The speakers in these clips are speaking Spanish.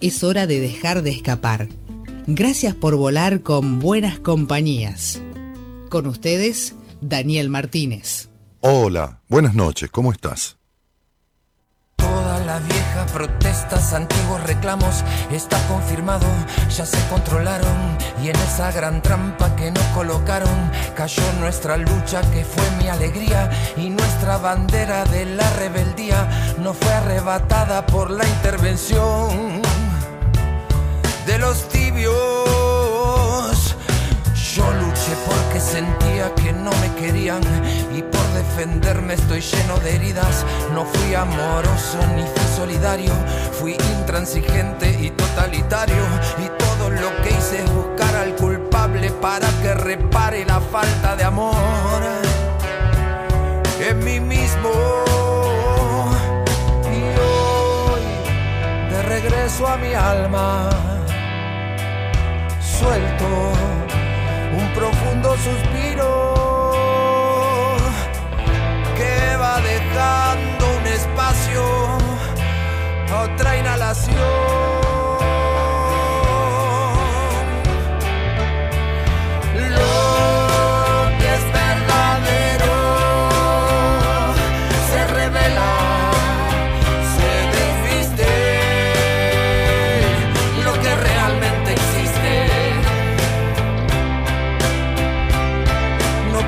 es hora de dejar de escapar. Gracias por volar con buenas compañías. Con ustedes, Daniel Martínez. Hola, buenas noches, ¿cómo estás? Todas las viejas protestas, antiguos reclamos, está confirmado, ya se controlaron y en esa gran trampa que nos colocaron cayó nuestra lucha que fue mi alegría y nuestra bandera de la rebeldía no fue arrebatada por la intervención que no me querían y por defenderme estoy lleno de heridas. No fui amoroso ni fui solidario, fui intransigente y totalitario. Y todo lo que hice es buscar al culpable para que repare la falta de amor en mí mismo. Y hoy de regreso a mi alma suelto profundo suspiro que va dejando un espacio a otra inhalación.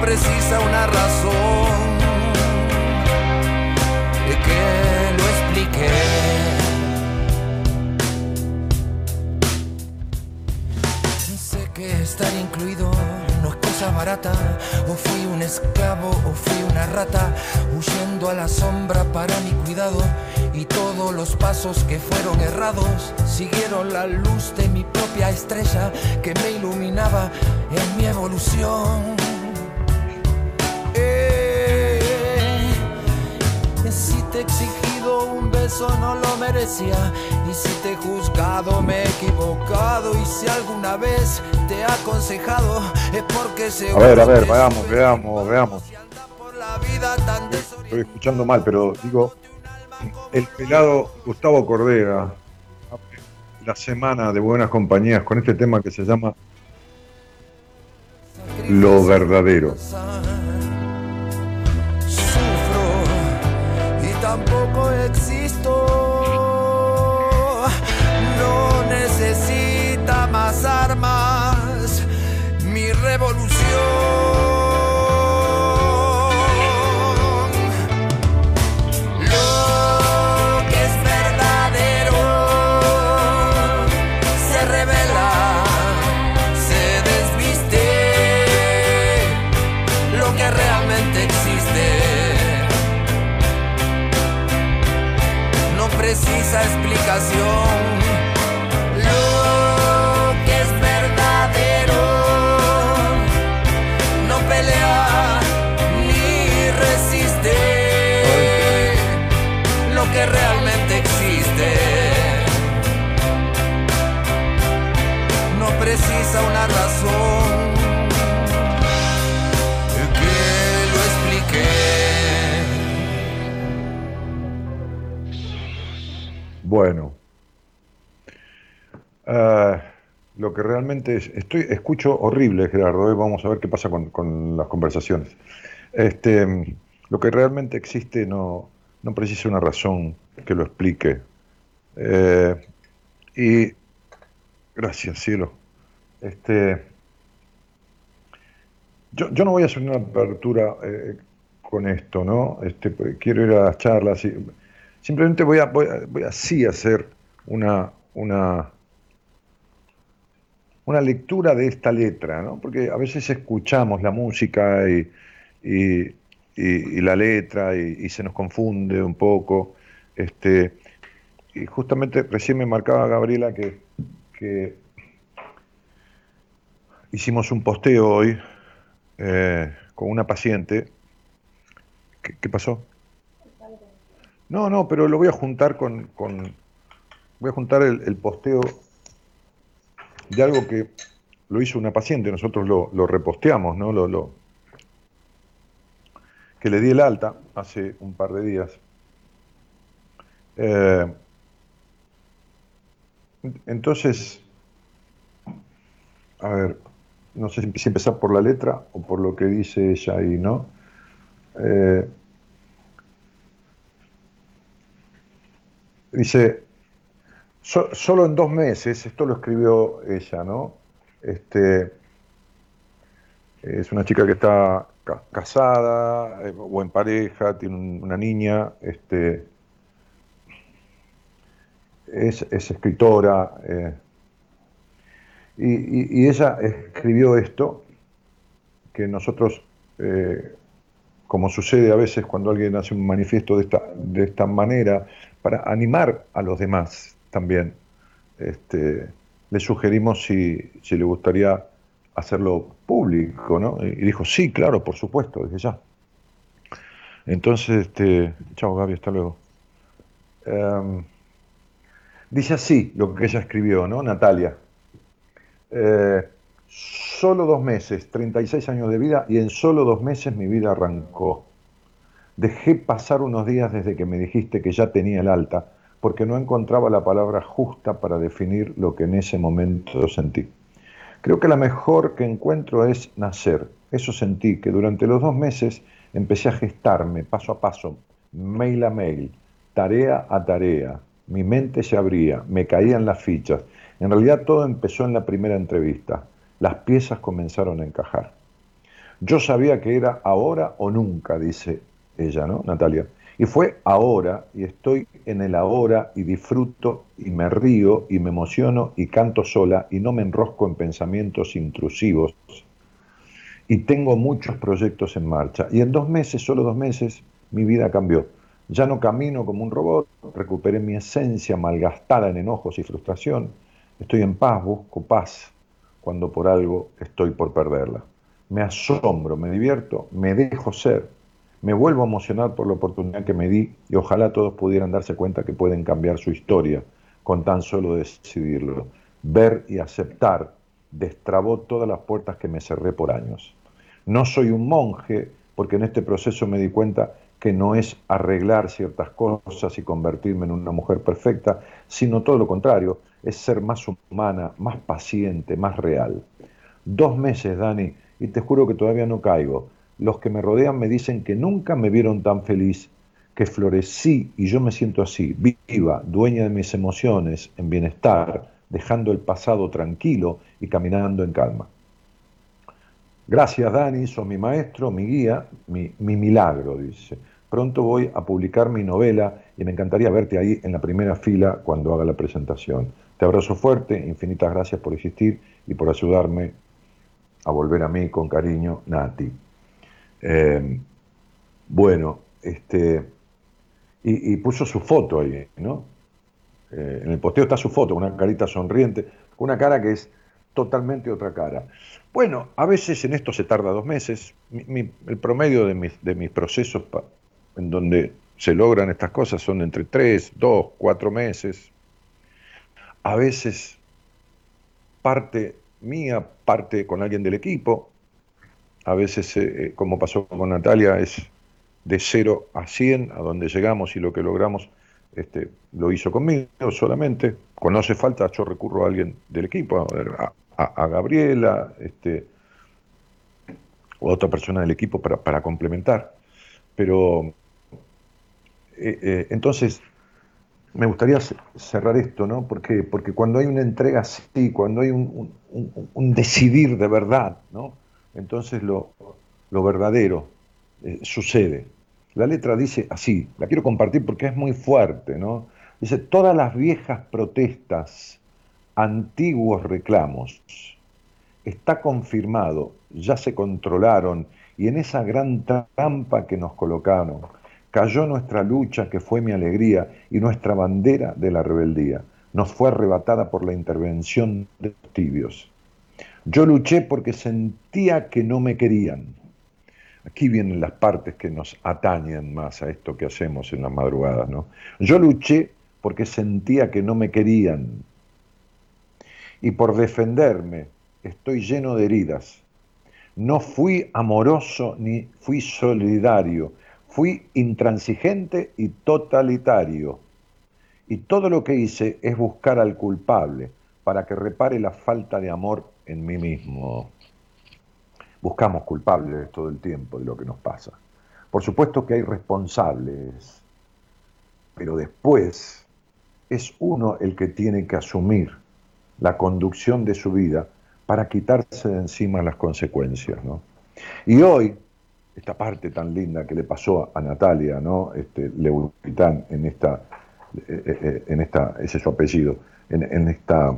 Precisa una razón que lo explique. Sé que estar incluido no es cosa barata. O fui un esclavo o fui una rata, huyendo a la sombra para mi cuidado. Y todos los pasos que fueron errados siguieron la luz de mi propia estrella que me iluminaba en mi evolución. Un beso no lo merecía y si te he juzgado me he equivocado y si alguna vez te he aconsejado es porque se A ver, a ver, veamos, veamos, veamos. tan Estoy escuchando mal, pero digo, el pelado Gustavo Cordera, la semana de buenas compañías con este tema que se llama Lo verdadero. Tampoco existo. Bueno. Ah, lo que realmente es, estoy, escucho horrible, Gerardo, vamos a ver qué pasa con, con las conversaciones. Este, lo que realmente existe no, no precisa una razón que lo explique. Eh, y gracias, cielo. Este, yo, yo no voy a hacer una apertura eh, con esto, ¿no? Este, pues, quiero ir a las charlas. Y, simplemente voy a, voy a, voy a sí hacer una, una, una lectura de esta letra, ¿no? Porque a veces escuchamos la música y, y, la letra y, se nos confunde un poco. Este, y justamente recién me marcaba Gabriela que, que hicimos un posteo hoy eh, con una paciente. ¿Qué, pasó? No, no, pero lo voy a juntar con. voy a juntar el, posteo de algo que lo hizo una paciente, nosotros lo, reposteamos, ¿no? Lo, lo, que le di el alta hace un par de días. Eh, entonces, a ver, no sé si empezar por la letra o por lo que dice ella ahí, ¿no? Eh, dice, solo en dos meses, esto lo escribió ella, ¿no? Este, es una chica que está casada eh, o en pareja, tiene una niña, este, es, escritora. Eh, y, ella escribió esto, que nosotros, eh, como sucede a veces cuando alguien hace un manifiesto de esta, de esta manera, para animar a los demás también, este, le sugerimos si, si le gustaría hacerlo público, ¿no? Y dijo, sí, claro, por supuesto, desde ya. Entonces, este, chao Gaby, hasta luego. Em, dice así lo que ella escribió, ¿no? Natalia. Eh, solo dos meses, 36 años de vida, y en solo dos meses mi vida arrancó. Dejé pasar unos días desde que me dijiste que ya tenía el alta, porque no encontraba la palabra justa para definir lo que en ese momento sentí. Creo que la mejor que encuentro es nacer. Eso sentí, que durante los dos meses empecé a gestarme paso a paso, mail a mail, tarea a tarea. Mi mente se abría, me caían las fichas, en realidad todo empezó en la primera entrevista. Las piezas comenzaron a encajar. Yo sabía que era ahora o nunca, dice ella, ¿no? Natalia. Y fue ahora, y estoy en el ahora, y disfruto, y me río, y me emociono, y canto sola, y no me enrosco en pensamientos intrusivos. Y tengo muchos proyectos en marcha. Y en dos meses, solo dos meses, mi vida cambió. Ya no camino como un robot, recuperé mi esencia malgastada en enojos y frustración Estoy en paz, busco paz cuando por algo estoy por perderla. Me asombro, me divierto, me dejo ser, me vuelvo a emocionar por la oportunidad que me di y ojalá todos pudieran darse cuenta que pueden cambiar su historia con tan solo decidirlo. Ver y aceptar destrabó todas las puertas que me cerré por años. No soy un monje porque en este proceso me di cuenta que no es arreglar ciertas cosas y convertirme en una mujer perfecta, sino todo lo contrario, es ser más humana, más paciente, más real. Dos meses, Dani, y te juro que todavía no caigo. Los que me rodean me dicen que nunca me vieron tan feliz, que florecí y yo me siento así, viva, dueña de mis emociones, en bienestar, dejando el pasado tranquilo y caminando en calma. Gracias, Dani, sos mi maestro, mi guía, mi, mi milagro, dice. Pronto voy a publicar mi novela y me encantaría verte ahí en la primera fila cuando haga la presentación. Te abrazo fuerte, infinitas gracias por existir y por ayudarme a volver a mí con cariño, Nati. Em, bueno, este, y, puso su foto ahí, ¿no? Eh, en el posteo está su foto, una carita sonriente, una cara que es totalmente otra cara. Bueno, a veces en esto se tarda dos meses. el promedio de mis, de mis procesos en donde se logran estas cosas son entre tres, dos, cuatro meses. A veces parte mía, parte con alguien del equipo. A veces, eh, eh, como pasó con Natalia, es de cero a cien, a donde llegamos y lo que logramos este, lo hizo conmigo solamente. Cuando hace falta, yo recurro a alguien del equipo, a, Gabriela, este, o a otra persona del equipo para, complementar. Pero eh, entonces, me gustaría cerrar esto, ¿no? Porque, porque cuando hay una entrega así, cuando hay un, decidir de verdad, ¿no? Entonces lo, verdadero eh, sucede. La letra dice así, la quiero compartir porque es muy fuerte, ¿no? Dice, todas las viejas protestas, antiguos reclamos, está confirmado, ya se controlaron y en esa gran trampa que nos colocaron, Cayó nuestra lucha, que fue mi alegría, y nuestra bandera de la rebeldía. Nos fue arrebatada por la intervención de los tibios. Yo luché porque sentía que no me querían. Aquí vienen las partes que nos atañen más a esto que hacemos en las madrugadas, ¿no? Yo luché porque sentía que no me querían. Y por defenderme estoy lleno de heridas. No fui amoroso ni fui solidario, fui intransigente y totalitario. Y todo lo que hice es buscar al culpable para que repare la falta de amor en mí mismo. Buscamos culpables todo el tiempo de lo que nos pasa. Por supuesto que hay responsables, pero después es uno el que tiene que asumir la conducción de su vida para quitarse de encima las consecuencias. Y hoy, esta parte tan linda que le pasó a Natalia, ¿no? este, en esta, eh, eh, eh, en esta, ese es su apellido, en, esta,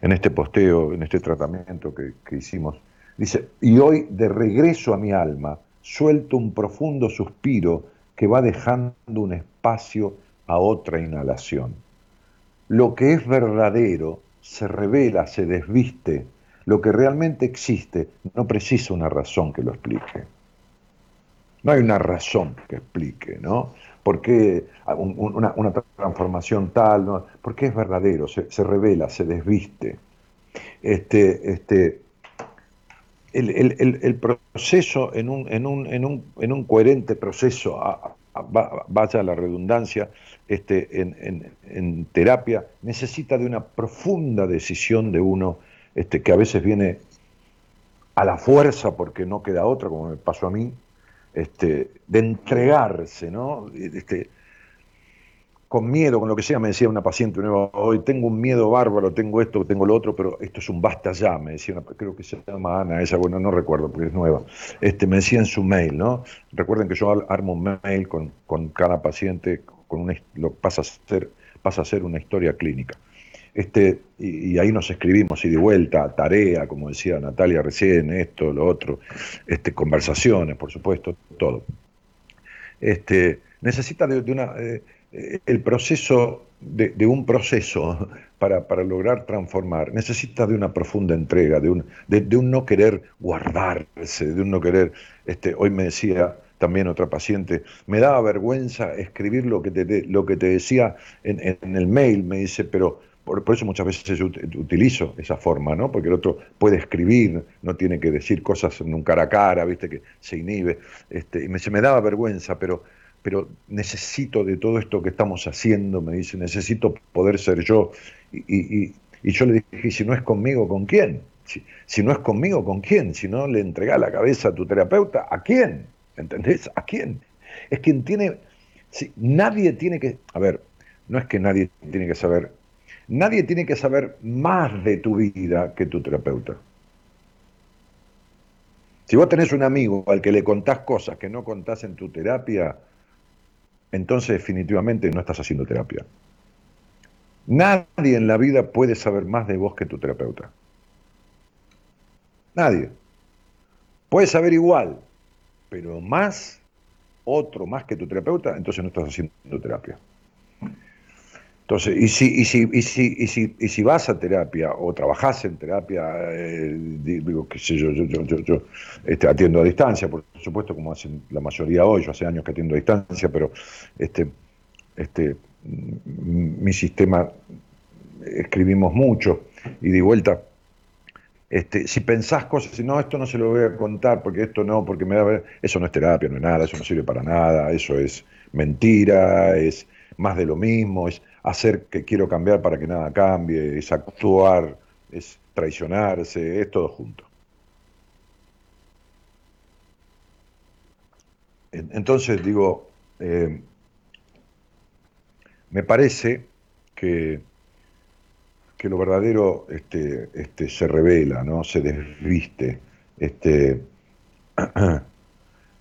en este posteo, en este tratamiento que, que hicimos, dice, y hoy de regreso a mi alma, suelto un profundo suspiro que va dejando un espacio a otra inhalación. Lo que es verdadero se revela, se desviste. Lo que realmente existe no precisa una razón que lo explique. No hay una razón que explique, ¿no? ¿Por qué una, transformación tal? ¿no? ¿Por qué es verdadero? Se, revela, se desviste. Este, este, el, proceso, en un, en, un, en, un, en un coherente proceso, vaya la redundancia, este, en, terapia, necesita de una profunda decisión de uno, este, que a veces viene a la fuerza porque no queda otra, como me pasó a mí, este, de entregarse, ¿no? Este, con miedo, con lo que sea, me decía una paciente nueva, hoy tengo un miedo bárbaro, tengo esto, tengo lo otro, pero esto es un basta ya, me decía, creo que se llama Ana, esa, bueno, no recuerdo porque es nueva, este, me decía en su mail, ¿no? Recuerden que yo armo un mail con, con cada paciente, con una, lo pasa a ser, pasa a ser una historia clínica. Este, y, ahí nos escribimos y de vuelta, tarea, como decía Natalia recién, esto, lo otro, este, conversaciones, por supuesto, todo. Este, necesita de, una, eh, el proceso, de, un proceso para, para, lograr transformar, necesita de una profunda entrega, de un, de, un no querer guardarse, de un no querer, este, hoy me decía también otra paciente, me daba vergüenza escribir lo que te, lo que te decía en, en el mail, me dice, pero por, eso muchas veces utilizo esa forma, ¿no? Porque el otro puede escribir, no tiene que decir cosas en un cara a cara, ¿viste? Que se inhibe. Este, y me, se me daba vergüenza, pero, pero necesito de todo esto que estamos haciendo, me dice, necesito poder ser yo. Y, yo le dije, si no es conmigo, ¿con quién? Si, no es conmigo, ¿con quién? Si no le entregás la cabeza a tu terapeuta, ¿a quién? ¿Entendés? ¿A quién? Es quien tiene... Si, nadie tiene que... A ver, no es que nadie tiene que saber Nadie tiene que saber más de tu vida que tu terapeuta. Si vos tenés un amigo al que le contás cosas que no contás en tu terapia, entonces definitivamente no estás haciendo terapia. Nadie en la vida puede saber más de vos que tu terapeuta. Nadie. Puede saber igual, pero más, otro más que tu terapeuta, entonces no estás haciendo terapia. Entonces, y si, y si, y si, y si, y si vas a terapia o trabajas en terapia, eh, digo, qué sé yo, yo, yo, yo, yo este, atiendo a distancia, por supuesto, como hacen la mayoría hoy, yo hace años que atiendo a distancia, pero este, este, mi sistema escribimos mucho y de vuelta, este, si pensás cosas, si no, esto no se lo voy a contar, porque esto no, porque me da... Eso no es terapia, no es nada, eso no sirve para nada, eso es mentira, es más de lo mismo, es hacer que quiero cambiar para que nada cambie, es actuar, es traicionarse, es todo junto. Entonces digo, eh, me parece que, que lo verdadero este, este, se revela, ¿no? se desviste. Este,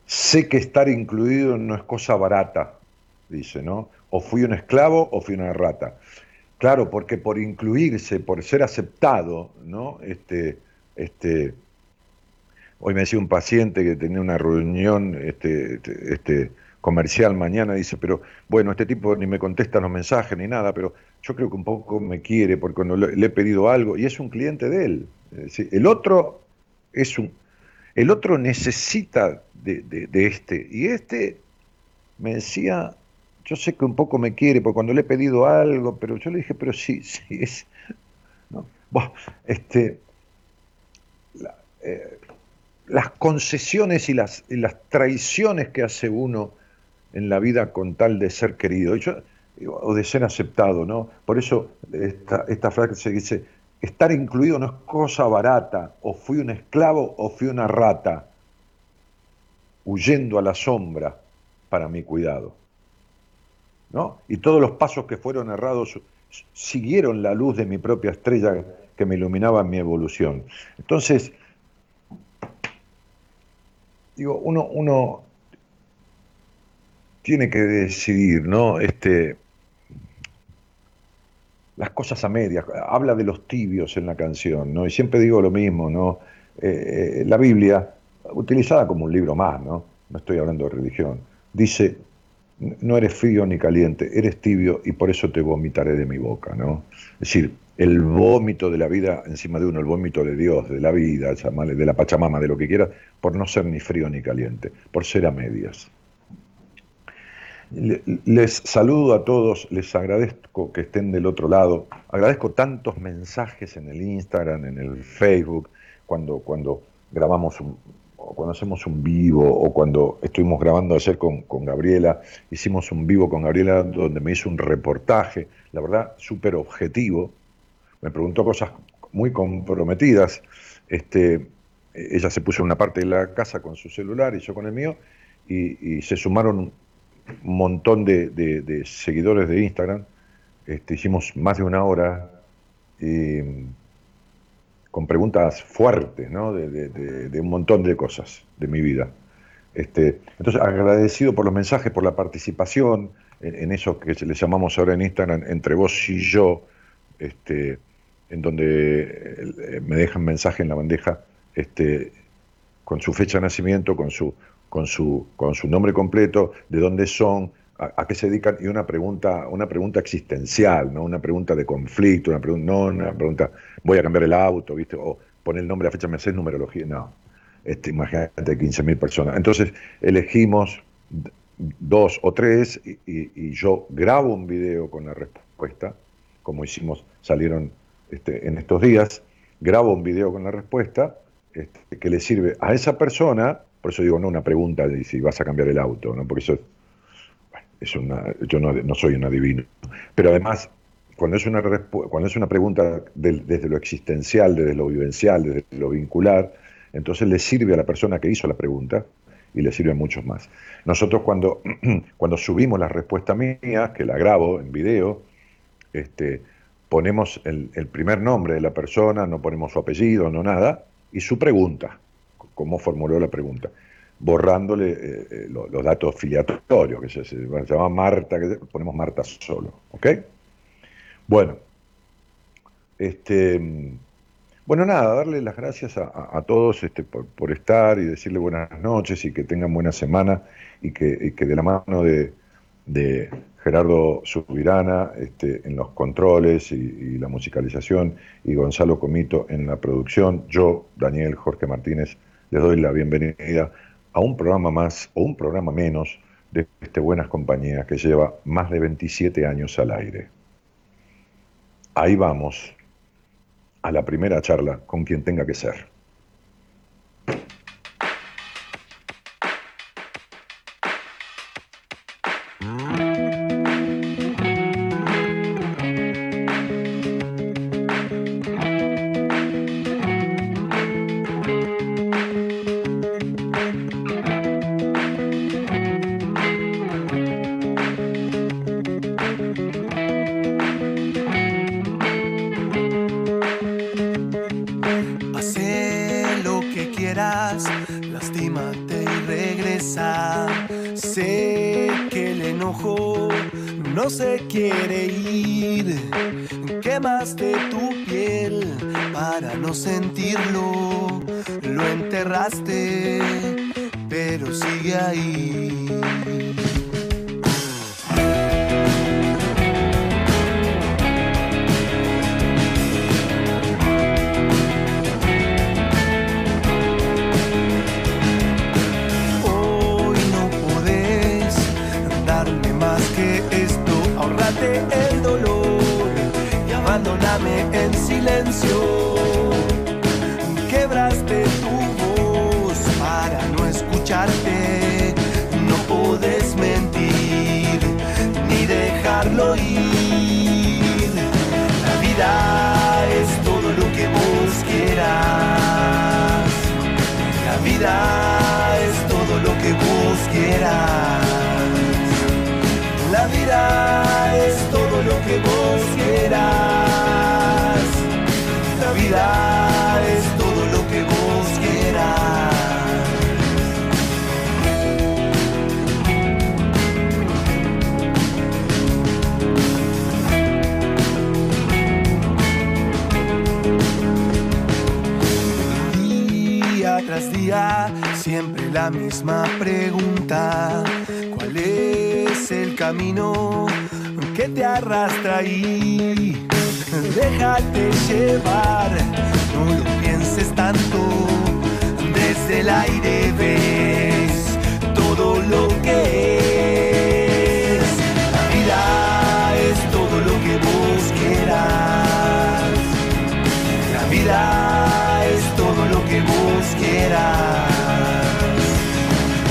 sé que estar incluido no es cosa barata, dice, ¿no? O fui un esclavo o fui una rata. Claro, porque por incluirse, por ser aceptado, ¿no? Este, este, hoy me decía un paciente que tenía una reunión este, este, comercial mañana, dice, pero bueno, este tipo ni me contesta los mensajes ni nada, pero yo creo que un poco me quiere porque cuando le, he pedido algo, y es un cliente de él. el otro es un, el otro necesita de, de, este, y este me decía, yo sé que un poco me quiere, porque cuando le he pedido algo, pero yo le dije, pero sí, sí, es... ¿no? este, eh, las concesiones y las, traiciones que hace uno en la vida con tal de ser querido o de ser aceptado, ¿no? Por eso esta, frase se dice, estar incluido no es cosa barata, o fui un esclavo o fui una rata, huyendo a la sombra para mi cuidado. Y todos los pasos que fueron errados siguieron la luz de mi propia estrella que me iluminaba en mi evolución. Entonces, digo, uno, uno tiene que decidir, ¿no? Este, las cosas a medias, habla de los tibios en la canción, ¿no? Y siempre digo lo mismo, ¿no? Eh, eh, la Biblia, utilizada como un libro más, ¿no? No estoy hablando de religión, dice, no eres frío ni caliente, eres tibio y por eso te vomitaré de mi boca, ¿no? Es decir, el vómito de la vida encima de uno, el vómito de Dios, de la vida, de la Pachamama, de lo que quieras, por no ser ni frío ni caliente, por ser a medias. Les saludo a todos, les agradezco que estén del otro lado, agradezco tantos mensajes en el Instagram, en el Facebook, cuando, cuando grabamos un, cuando hacemos un vivo o cuando estuvimos grabando ayer con, con, Gabriela, hicimos un vivo con Gabriela donde me hizo un reportaje, la verdad, súper objetivo, me preguntó cosas muy comprometidas, este, ella se puso en una parte de la casa con su celular y yo con el mío, y, y se sumaron un montón de, seguidores de Instagram. Este, hicimos más de una hora con preguntas fuertes, ¿no? De, un montón de cosas de mi vida. Este, entonces, agradecido por los mensajes, por la participación en, eso que le llamamos ahora en Instagram, entre vos y yo, este, en donde eh, me dejan mensaje en la bandeja este, con su fecha de nacimiento, con su con su, con su nombre completo, de dónde son, a, qué se dedican y una pregunta, una pregunta existencial, ¿no? Una pregunta de conflicto, una pregunta, no una pregunta, voy a cambiar el auto, ¿viste? O poner el nombre, la fecha, Mercedes, numerología, no. Este, imagínate 15.000 personas. Entonces elegimos dos o tres y, yo grabo un video con la respuesta, como hicimos, salieron este, en estos días, grabo un video con la respuesta este, que le sirve a esa persona por eso digo, no una pregunta de si vas a cambiar el auto, ¿no? porque eso es una, yo no, soy un adivino. Pero además, cuando es una, cuando es una pregunta desde lo existencial, desde lo vivencial, desde lo vincular, entonces le sirve a la persona que hizo la pregunta y le sirve a muchos más. Nosotros cuando, cuando subimos la respuesta mía, que la grabo en video, este, ponemos el, el, primer nombre de la persona, no ponemos su apellido, no nada, y su pregunta cómo formuló la pregunta, borrándole eh, eh, los, datos filiatorios, que se, llama Marta, que ponemos Marta solo, ¿ok? Bueno, este, bueno, nada, darle las gracias a, todos este, por, estar y decirle buenas noches y que tengan buena semana y que, de la mano de, Gerardo Subirana este, en los controles y, la musicalización y Gonzalo Comito en la producción, yo, Daniel Jorge Martínez, les doy la bienvenida a un programa más o un programa menos de este Buenas Compañías que lleva más de 27 años al aire. Ahí vamos a la primera charla con quien tenga que ser. La misma pregunta. ¿Cuál es el camino que te arrastra ahí? Déjate llevar, no lo pienses tanto. Desde el aire ves todo lo que es. La vida es todo lo que vos quieras. La vida es todo lo que vos quieras.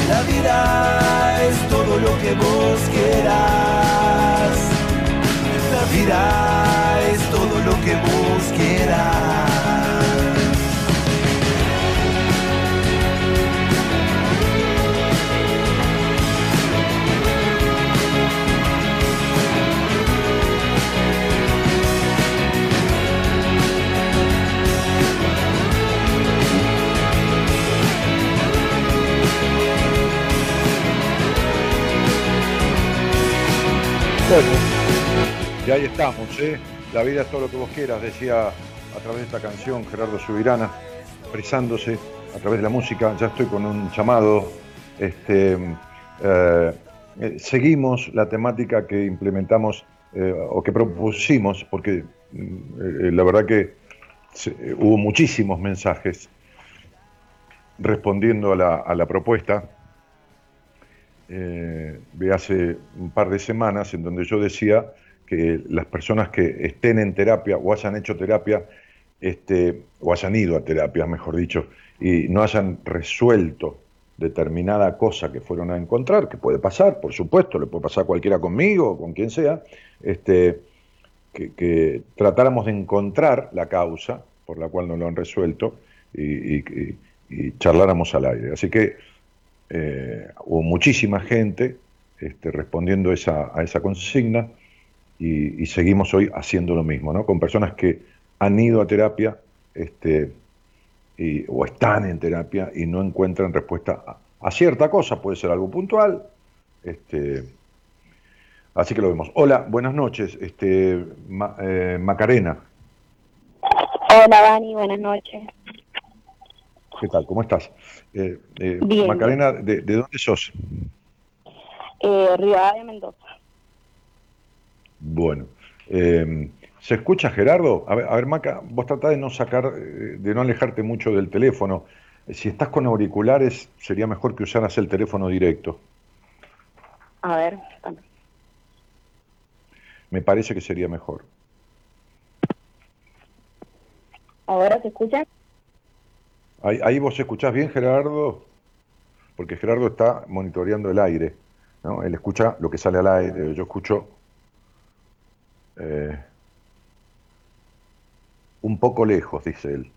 La vida es todo lo que vos quieras. La vida es todo lo que vos quieras. Bueno, y ahí estamos, ¿eh? La vida es todo lo que vos quieras, decía a través de esta canción Gerardo Subirana, expresándose a través de la música. Ya estoy con un llamado. Este, eh, eh, seguimos la temática que implementamos o que propusimos, porque mm, la verdad que hubo muchísimos mensajes respondiendo a la propuesta eh, de hace un par de semanas en donde yo decía que las personas que estén en terapia o hayan hecho terapia, este, o hayan ido a terapia, mejor dicho, y no hayan resuelto determinada cosa que fueron a encontrar, que puede pasar, por supuesto, le puede pasar a cualquiera conmigo o con quien sea, este, que, que tratáramos de encontrar la causa por la cual no lo han resuelto y, y- y charláramos al aire. Así que eh, hubo muchísima gente este, respondiendo esa, a esa consigna y, y seguimos hoy haciendo lo mismo, ¿no? Con personas que han ido a terapia este, y- o están en terapia y no encuentran respuesta a, a cierta cosa, puede ser algo puntual. Este, así que lo vemos. Hola, buenas noches, este, Ma- eh, Macarena, Hola Dani, buenas noches. ¿qué tal? ¿Cómo estás? Eh, eh, Bien, Macarena, ¿de, de dónde sos? Eh, Rivadavia, Mendoza. Bueno, eh, ¿se escucha Gerardo? A ver, a ver, Maca, vos tratá de no sacar, eh, de no alejarte mucho del teléfono. Si estás con auriculares, sería mejor que usaras el teléfono directo. A ver. Me parece que sería mejor. ¿ahora se escucha? Ahí, ahí vos escuchás bien, Gerardo, porque Gerardo está monitoreando el aire, ¿no? Él escucha lo que sale al aire, yo escucho eh, un poco lejos, dice él.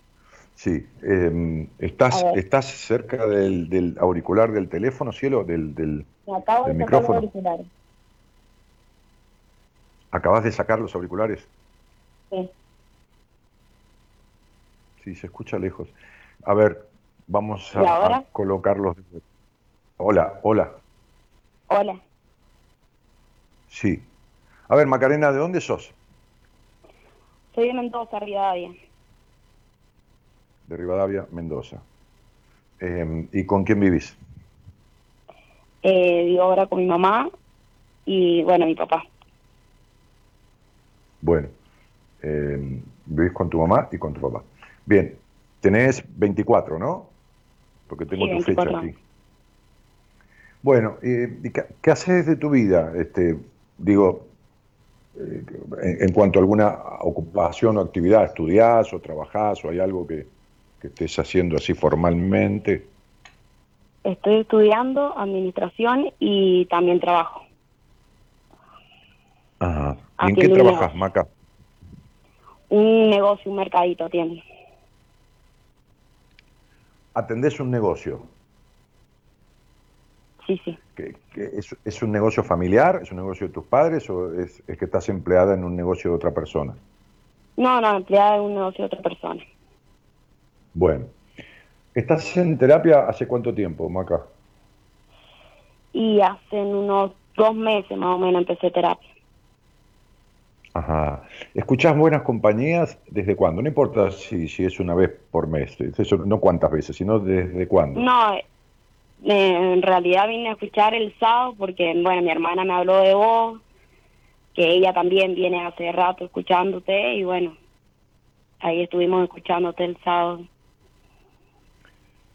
Sí, eh, ¿estás. ¿estás cerca del, del auricular del teléfono, cielo? Del, del, Me acabo de ¿El sacar los micrófono? auriculares. ¿Acabas de sacar los auriculares? Sí. Sí, se escucha lejos. A ver, vamos a, colocarlos. Hola, hola. Hola, Sí. A ver, Macarena, ¿de dónde sos? soy de Mendoza, Rivadavia. De Rivadavia, Mendoza. Eh, ¿Y con quién vivís? Eh, vivo ahora con mi mamá y, bueno, mi papá. Bueno, eh, vivís con tu mamá y con tu papá. Bien, tenés 24, ¿no? Porque tengo Sí, tu fecha 24 aquí. Bueno, eh, ¿y qué, qué haces de tu vida? Este, digo, eh, en, cuanto a alguna ocupación o actividad, estudiás o trabajás o hay algo que, que estés haciendo así formalmente? Estoy estudiando administración y también trabajo. Ajá. ¿Y en qué trabajas, Maca? Un negocio, un mercadito tiene. ¿Atendés un negocio? Sí, sí. es, un negocio familiar? ¿Es un negocio de tus padres o es, que estás empleada en un negocio de otra persona? No, no, empleada en un negocio de otra persona. Bueno. ¿Estás en terapia hace cuánto tiempo, Maca? Y hace unos dos meses más o menos empecé terapia. Ajá. ¿Escuchás buenas compañías desde cuándo? No importa si, si es una vez por mes, eso, no cuántas veces, sino desde cuándo. No, eh, en realidad vine a escuchar el sábado porque, bueno, mi hermana me habló de vos, que ella también viene hace rato escuchándote y bueno, ahí estuvimos escuchándote el sábado.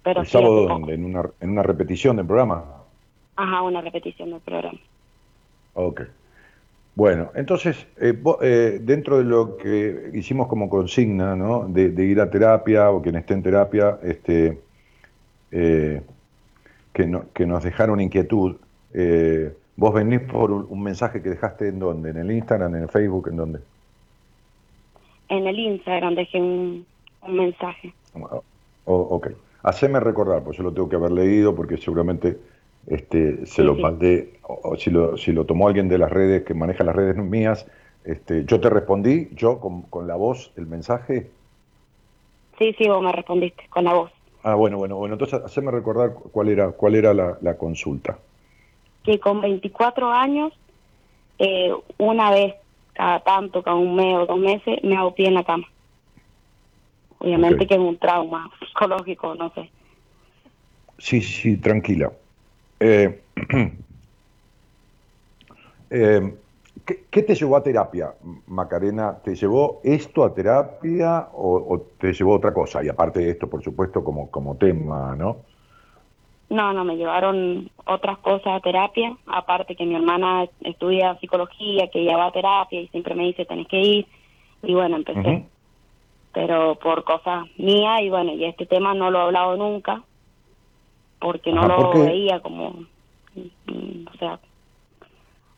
Pero ¿El sábado dónde? ¿En una, ¿En una repetición del programa? Ajá, una repetición del programa. Ok. Bueno, entonces, eh, eh, dentro de lo que hicimos como consigna, ¿no? De, ir a terapia o quien esté en terapia, este, eh, que, no, que nos dejaron inquietud, vos venís por un, mensaje que dejaste en dónde, en el Instagram, en el Facebook, en dónde? En el Instagram dejé un, mensaje. Oh, ok, haceme recordar, pues yo lo tengo que haber leído porque seguramente este, se lo mandé, o, si, lo, si lo tomó alguien de las redes que maneja las redes mías, este, yo te respondí, yo con, con la voz, el mensaje. Sí, sí, vos me respondiste con la voz. Ah, bueno, bueno, bueno, entonces haceme recordar cuál era, cuál era la, la consulta. Que con 24 años, eh, una vez cada tanto, cada un mes o dos meses, me hago pie en la cama. Obviamente que es un trauma psicológico, no sé. Sí, sí, tranquila. Eh, eh, ¿qué, te llevó a terapia, Macarena? ¿Te llevó esto a terapia o, te llevó otra cosa? Y aparte de esto, por supuesto, como, como tema, ¿no? No, no, me llevaron otras cosas a terapia, aparte que mi hermana estudia psicología, que ella va a terapia y siempre me dice, tenés que ir, y bueno, empecé. Pero por cosas mías, y bueno, y este tema no lo he hablado nunca, porque no lo veía como, mm, o sea,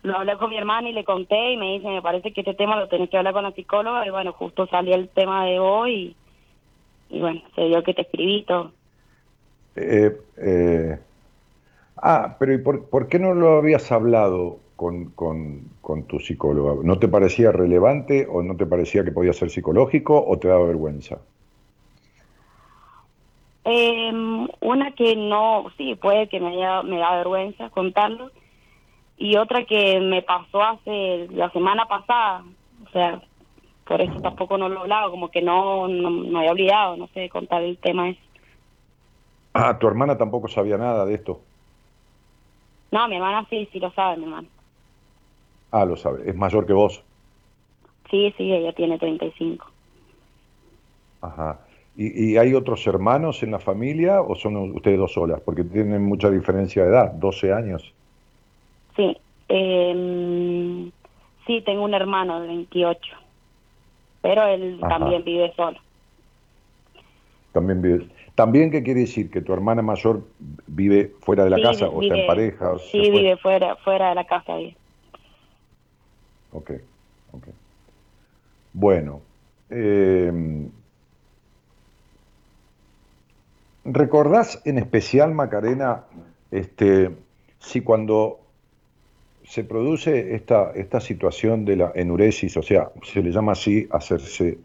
lo hablé con mi hermana y le conté y me dice, me parece que este tema lo tenés que hablar con la psicóloga y bueno, justo salió el tema de hoy y, bueno, se dio que te escribí todo. Eh, eh, ah, pero ¿y por, por, qué no lo habías hablado con, con, con tu psicóloga? ¿No te parecía relevante o no te parecía que podía ser psicológico o te daba vergüenza? Eh, una que no, sí, puede que me, haya, me da vergüenza contarlo. Y otra que me pasó hace la semana pasada. O sea, por eso tampoco no lo he hablado, como que no, no, no había olvidado, no sé, contar el tema ese. Ah, tu hermana tampoco sabía nada de esto. No, mi hermana sí, sí lo sabe, mi hermana. Ah, lo sabe. ¿Es mayor que vos? Sí, sí, ella tiene 35. Ajá. ¿Y, hay otros hermanos en la familia o son ustedes dos solas? Porque tienen mucha diferencia de edad, 12 años. Sí, eh, sí, tengo un hermano de 28, pero él también vive solo. También vive. ¿También qué quiere decir? ¿Que tu hermana mayor vive fuera de la casa o está en pareja? sí, vive fuera, fuera de la casa. Vive. Ok, ok. Bueno, eh, ¿Recordás en especial, Macarena, este, si cuando se produce esta, esta situación de la enuresis, o sea, se le llama así hacerse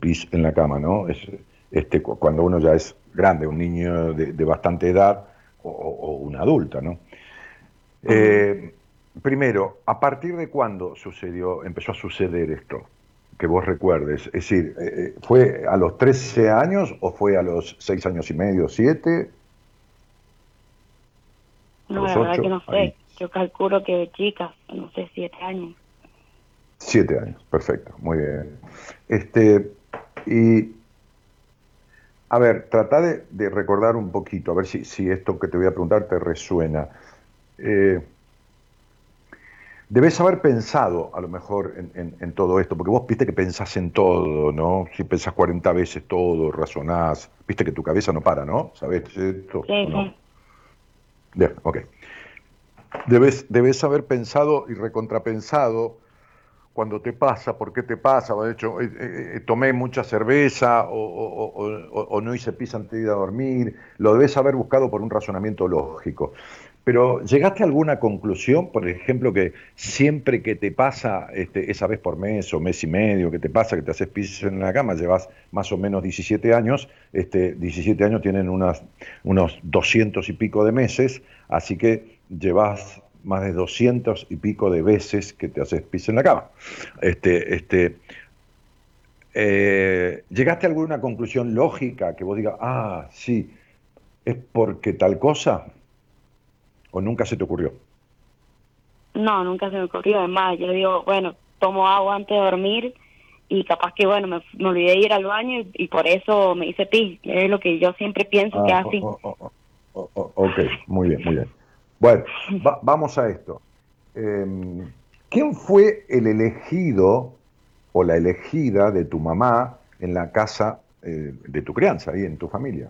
pis en la cama, ¿no? Es, este, cuando uno ya es grande, un niño de, bastante edad o, una adulta, ¿no? Eh, primero, ¿a partir de cuándo sucedió, empezó a suceder esto? Que vos recuerdes? Es decir, eh, eh, ¿fue a los 13 años o fue a los 6 años y medio, 7? No, la verdad que no sé. Yo calculo que de chicas, no sé, 7 años. 7 años, perfecto, muy bien. Este, y, a ver, trata de, recordar un poquito, a ver si, si, esto que te voy a preguntar te resuena. Eh, Debes haber pensado a lo mejor en, todo esto, porque vos viste que pensás en todo, ¿no? Si pensás 40 veces todo, razonás, viste que tu cabeza no para, ¿no? ¿Sabés esto? Sí, no? Bien, ok. Debes, debes haber pensado y recontrapensado cuando te pasa, por qué te pasa, de hecho, eh, eh, eh, tomé mucha cerveza o, no hice pis antes de ir a dormir, lo debes haber buscado por un razonamiento lógico. Pero ¿llegaste a alguna conclusión, por ejemplo, que siempre que te pasa, este, esa vez por mes o mes y medio, que te pasa que te haces pis en la cama, llevas más o menos 17 años, este, 17 años tienen unas, unos 200 y pico de meses, así que llevas más de 200 y pico de veces que te haces pis en la cama. Este, este, eh, ¿Llegaste a alguna conclusión lógica que vos digas, ah, sí, es porque tal cosa? ¿O nunca se te ocurrió? No, nunca se me ocurrió. Además, yo digo, bueno, tomo agua antes de dormir y capaz que, bueno, me, olvidé de ir al baño y, por eso me hice pis. Es lo que yo siempre pienso que es ah, así. Oh, oh, oh, ok, muy bien, muy bien. Bueno, vamos a esto. Em, ¿Quién fue el elegido o la elegida de tu mamá en la casa eh, de tu crianza, ahí en tu familia?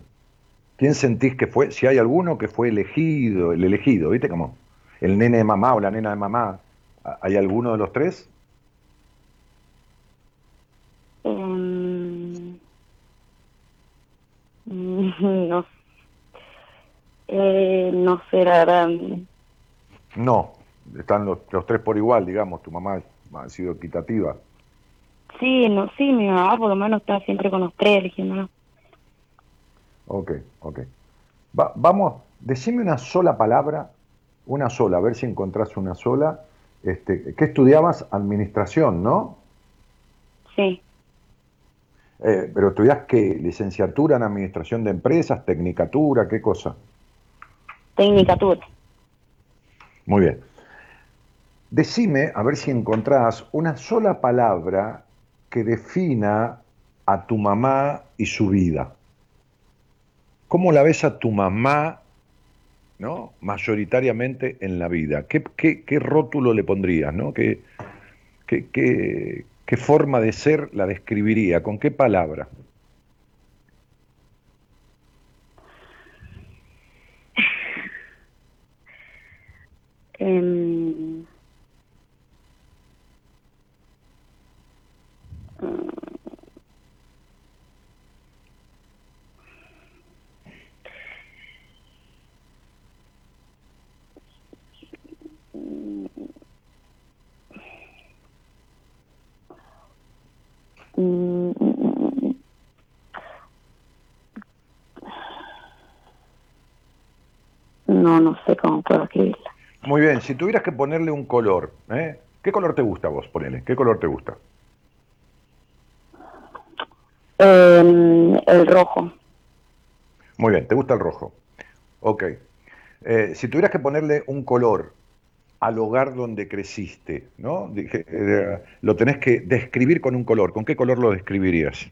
¿Quién sentís que fue? Si hay alguno que fue elegido, el elegido, ¿viste cómo? El nene de mamá o la nena de mamá. ¿Hay alguno de los tres? Um, no eh, no sé, la No, están los, tres por igual, digamos. Tu mamá ha sido equitativa. Sí, no, sí, mi mamá por lo menos está siempre con los tres eligiendo. Ok, ok. vamos, decime una sola palabra, una sola, a ver si encontrás una sola. Este, ¿Qué estudiabas? Administración, ¿no? Sí. Eh, ¿Pero estudias qué? ¿Licenciatura en Administración de Empresas? ¿Tecnicatura? ¿Qué cosa? Tecnicatura. Muy bien. Decime, a ver si encontrás una sola palabra que defina a tu mamá y su vida. ¿Cómo la ves a tu mamá, ¿no? mayoritariamente en la vida? ¿Qué, qué, rótulo le pondrías? ¿no? ¿Qué, qué, qué forma de ser la describiría? ¿Con qué palabra? No, no sé cómo puedo escribirla. Muy bien, si tuvieras que ponerle un color, ¿eh? ¿qué color te gusta vos? Ponele, ¿qué color te gusta? Em, el rojo. Muy bien, ¿te gusta el rojo? Ok. Eh, si tuvieras que ponerle un color al hogar donde creciste, ¿no? Eh, lo tenés que describir con un color. ¿Con qué color lo describirías?